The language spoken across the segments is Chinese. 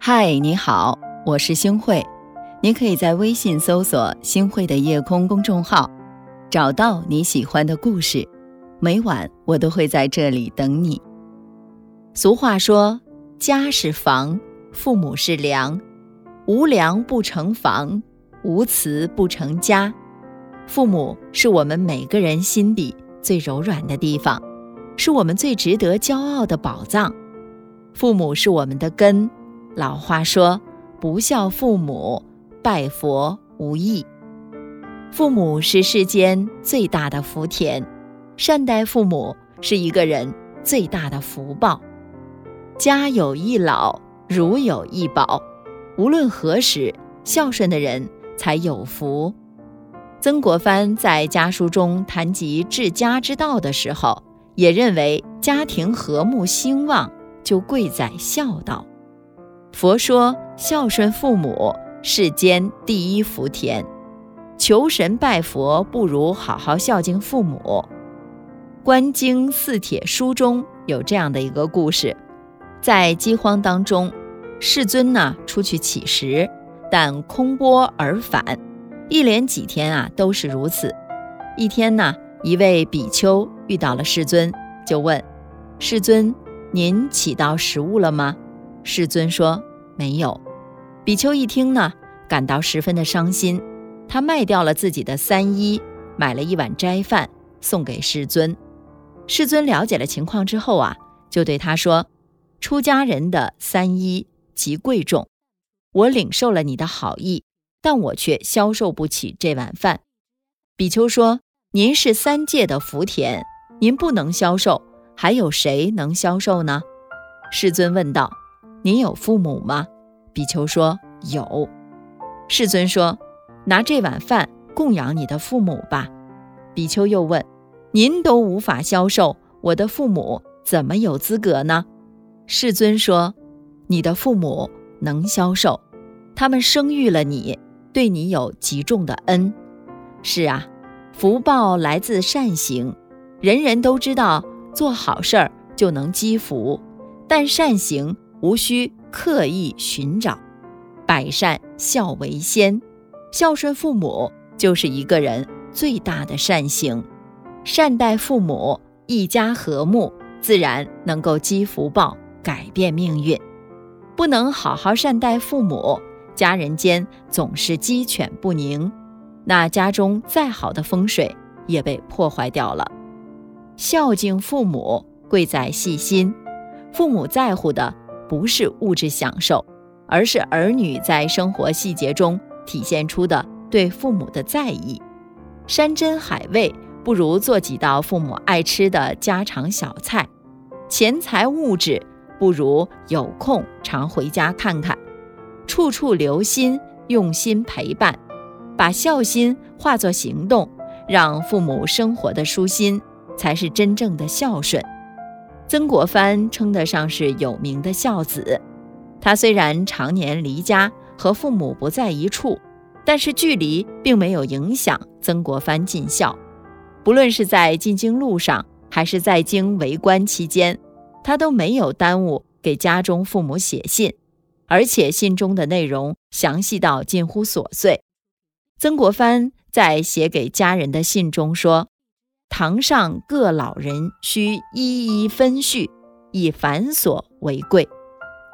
嗨，你好，我是星慧。你可以在微信搜索“星慧的夜空”公众号，找到你喜欢的故事。每晚我都会在这里等你。俗话说：“家是房，父母是梁，无梁不成房，无慈不成家。”父母是我们每个人心底最柔软的地方，是我们最值得骄傲的宝藏。父母是我们的根。老话说：“不孝父母。”拜佛无益，父母是世间最大的福田，善待父母是一个人最大的福报。家有一老，如有一宝，无论何时，孝顺的人才有福。曾国藩在家书中谈及治家之道的时候，也认为家庭和睦兴旺就贵在孝道。佛说孝顺父母。世间第一福田，求神拜佛不如好好孝敬父母。《观经四帖书》中有这样的一个故事：在饥荒当中，世尊呢出去乞食，但空钵而返，一连几天啊都是如此。一天呢，一位比丘遇到了世尊，就问世尊：“您乞到食物了吗？”世尊说：“没有。”比丘一听呢，感到十分的伤心。他卖掉了自己的三衣，买了一碗斋饭送给世尊。世尊了解了情况之后啊，就对他说：“出家人的三衣极贵重，我领受了你的好意，但我却消受不起这碗饭。”比丘说：“您是三界的福田，您不能消受，还有谁能消受呢？”世尊问道：“您有父母吗？”比丘说：“有。”世尊说：“拿这碗饭供养你的父母吧。”比丘又问：“您都无法消受，我的父母怎么有资格呢？”世尊说：“你的父母能消受，他们生育了你，对你有极重的恩。是啊，福报来自善行，人人都知道做好事儿就能积福，但善行无需。”刻意寻找，百善孝为先，孝顺父母就是一个人最大的善行。善待父母，一家和睦，自然能够积福报，改变命运。不能好好善待父母，家人间总是鸡犬不宁，那家中再好的风水也被破坏掉了。孝敬父母，贵在细心，父母在乎的。不是物质享受，而是儿女在生活细节中体现出的对父母的在意。山珍海味不如做几道父母爱吃的家常小菜，钱财物质不如有空常回家看看，处处留心，用心陪伴，把孝心化作行动，让父母生活的舒心，才是真正的孝顺。曾国藩称得上是有名的孝子。他虽然常年离家，和父母不在一处，但是距离并没有影响曾国藩尽孝。不论是在进京路上，还是在京为官期间，他都没有耽误给家中父母写信，而且信中的内容详细到近乎琐碎。曾国藩在写给家人的信中说。堂上各老人需一一分序，以繁琐为贵。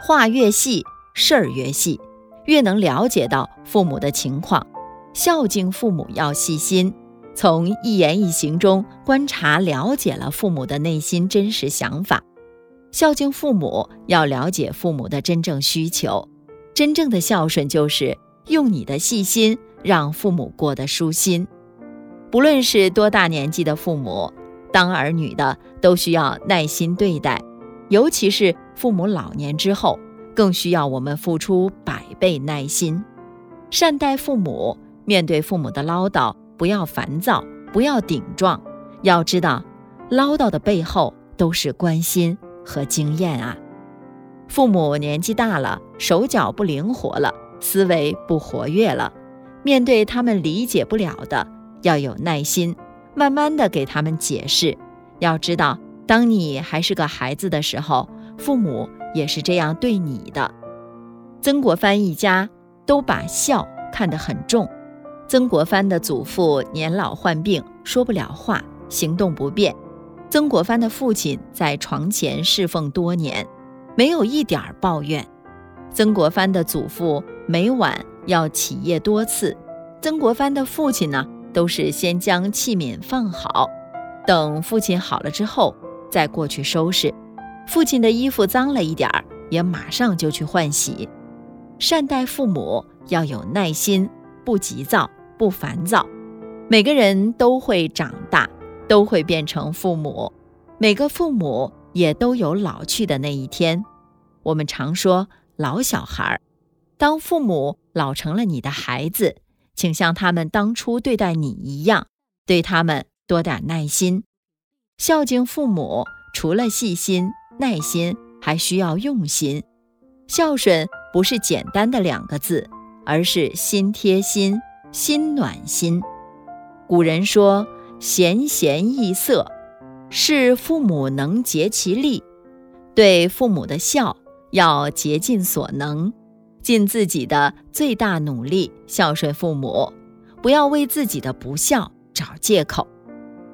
话越细，事儿越细，越能了解到父母的情况。孝敬父母要细心，从一言一行中观察了解了父母的内心真实想法。孝敬父母要了解父母的真正需求。真正的孝顺就是用你的细心让父母过得舒心。不论是多大年纪的父母，当儿女的都需要耐心对待，尤其是父母老年之后，更需要我们付出百倍耐心，善待父母。面对父母的唠叨，不要烦躁，不要顶撞，要知道，唠叨的背后都是关心和经验啊。父母年纪大了，手脚不灵活了，思维不活跃了，面对他们理解不了的。要有耐心，慢慢的给他们解释。要知道，当你还是个孩子的时候，父母也是这样对你的。曾国藩一家都把孝看得很重。曾国藩的祖父年老患病，说不了话，行动不便。曾国藩的父亲在床前侍奉多年，没有一点儿抱怨。曾国藩的祖父每晚要起夜多次，曾国藩的父亲呢，都是先将器皿放好，等父亲好了之后再过去收拾。父亲的衣服脏了一点儿，也马上就去换洗。善待父母要有耐心，不急躁，不烦躁。每个人都会长大。都会变成父母，每个父母也都有老去的那一天。我们常说老小孩儿，当父母老成了你的孩子，请像他们当初对待你一样，对他们多点耐心。孝敬父母，除了细心、耐心，还需要用心。孝顺不是简单的两个字，而是心贴心、心暖心。古人说。贤贤易色，是父母能竭其力。对父母的孝要竭尽所能，尽自己的最大努力孝顺父母，不要为自己的不孝找借口。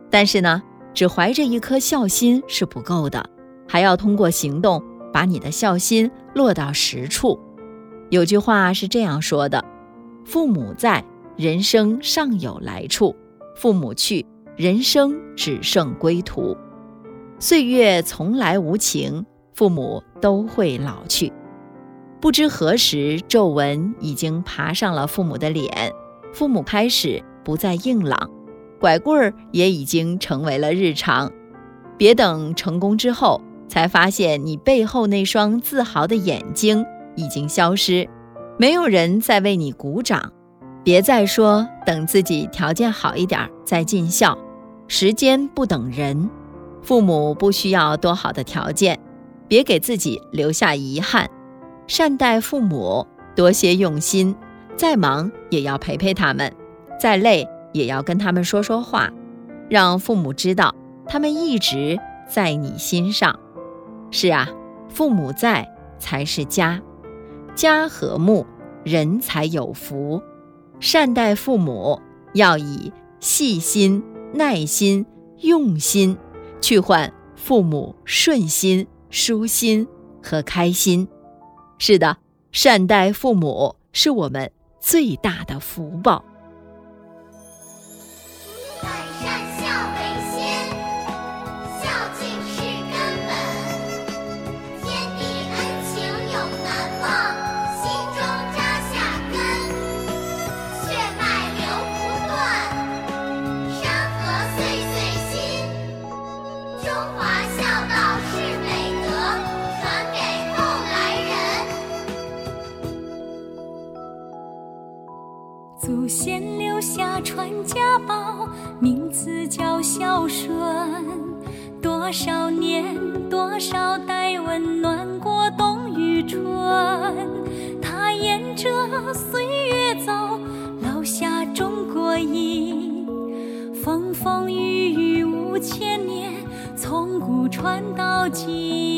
但是呢，只怀着一颗孝心是不够的，还要通过行动把你的孝心落到实处。有句话是这样说的：“父母在，人生尚有来处；父母去。”人生只剩归途，岁月从来无情，父母都会老去。不知何时，皱纹已经爬上了父母的脸，父母开始不再硬朗，拐棍儿也已经成为了日常。别等成功之后，才发现你背后那双自豪的眼睛已经消失，没有人再为你鼓掌。别再说等自己条件好一点再尽孝。时间不等人，父母不需要多好的条件，别给自己留下遗憾。善待父母，多些用心，再忙也要陪陪他们，再累也要跟他们说说话，让父母知道他们一直在你心上。是啊，父母在才是家，家和睦，人才有福。善待父母，要以细心。耐心、用心，去换父母顺心、舒心和开心。是的，善待父母是我们最大的福报。孝顺。多少年，多少代，温暖过冬与春。他沿着岁月走，烙下中国印。风风雨雨五千年，从古传到今。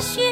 雪。